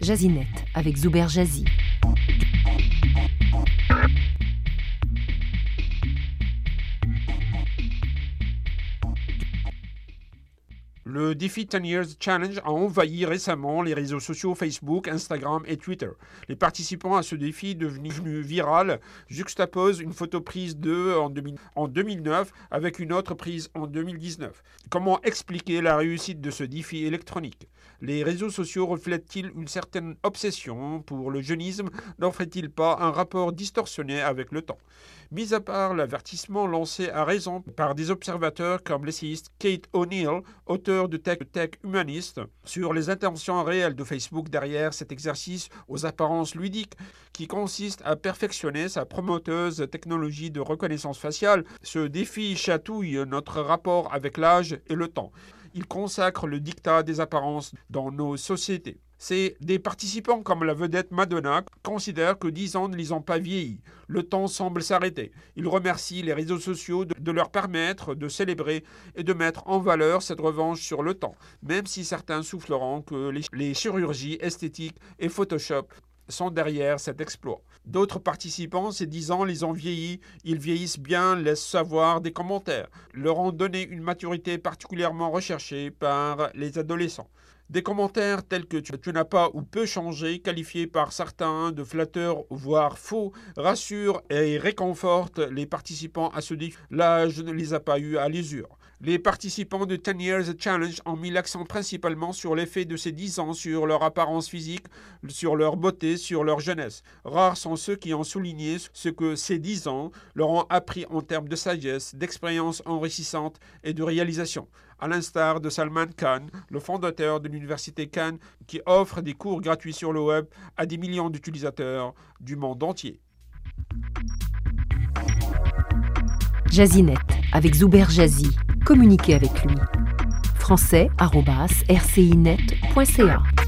Jazinet avec Zuber Jazzy. Le défi 10 Years Challenge a envahi récemment les réseaux sociaux Facebook, Instagram et Twitter. Les participants à ce défi devenu viral juxtaposent une photo prise d'eux en 2009 avec une autre prise en 2019. Comment expliquer la réussite de ce défi électronique? Les réseaux sociaux reflètent-ils une certaine obsession pour le jeunisme? N'offrent-ils pas un rapport distorsionné avec le temps? Mis à part l'avertissement lancé à raison par des observateurs comme l'essayiste Kate O'Neill, auteur de Tech, Tech Humaniste, sur les intentions réelles de Facebook derrière cet exercice aux apparences ludiques qui consiste à perfectionner sa promoteuse technologie de reconnaissance faciale, ce défi chatouille notre rapport avec l'âge et le temps. Il consacre le dictat des apparences dans nos sociétés. C'est des participants comme la vedette Madonna considèrent que 10 ans ne les ont pas vieillis. Le temps semble s'arrêter. Ils remercient les réseaux sociaux de, leur permettre de célébrer et de mettre en valeur cette revanche sur le temps, même si certains souffleront que les, les chirurgies esthétiques et Photoshop sont derrière cet exploit. D'autres participants, ces 10 ans, les ont vieillis, ils vieillissent bien, laissent savoir des commentaires, leur ont donné une maturité particulièrement recherchée par les adolescents. Des commentaires tels que tu, n'as pas ou peu changé, qualifiés par certains de flatteurs voire faux, rassurent et réconfortent les participants à ce défi. Là, je ne les ai pas eus à l'usure. Les participants de 10 Years Challenge ont mis l'accent principalement sur l'effet de ces 10 ans sur leur apparence physique, sur leur beauté, sur leur jeunesse. Rares sont ceux qui ont souligné ce que ces 10 ans leur ont appris en termes de sagesse, d'expérience enrichissante et de réalisation. À l'instar de Salman Khan, le fondateur de l'université Khan, qui offre des cours gratuits sur le web à des millions d'utilisateurs du monde entier. Jazinet avec Zuber Jazzy communiquer avec lui. français.rcinet.ca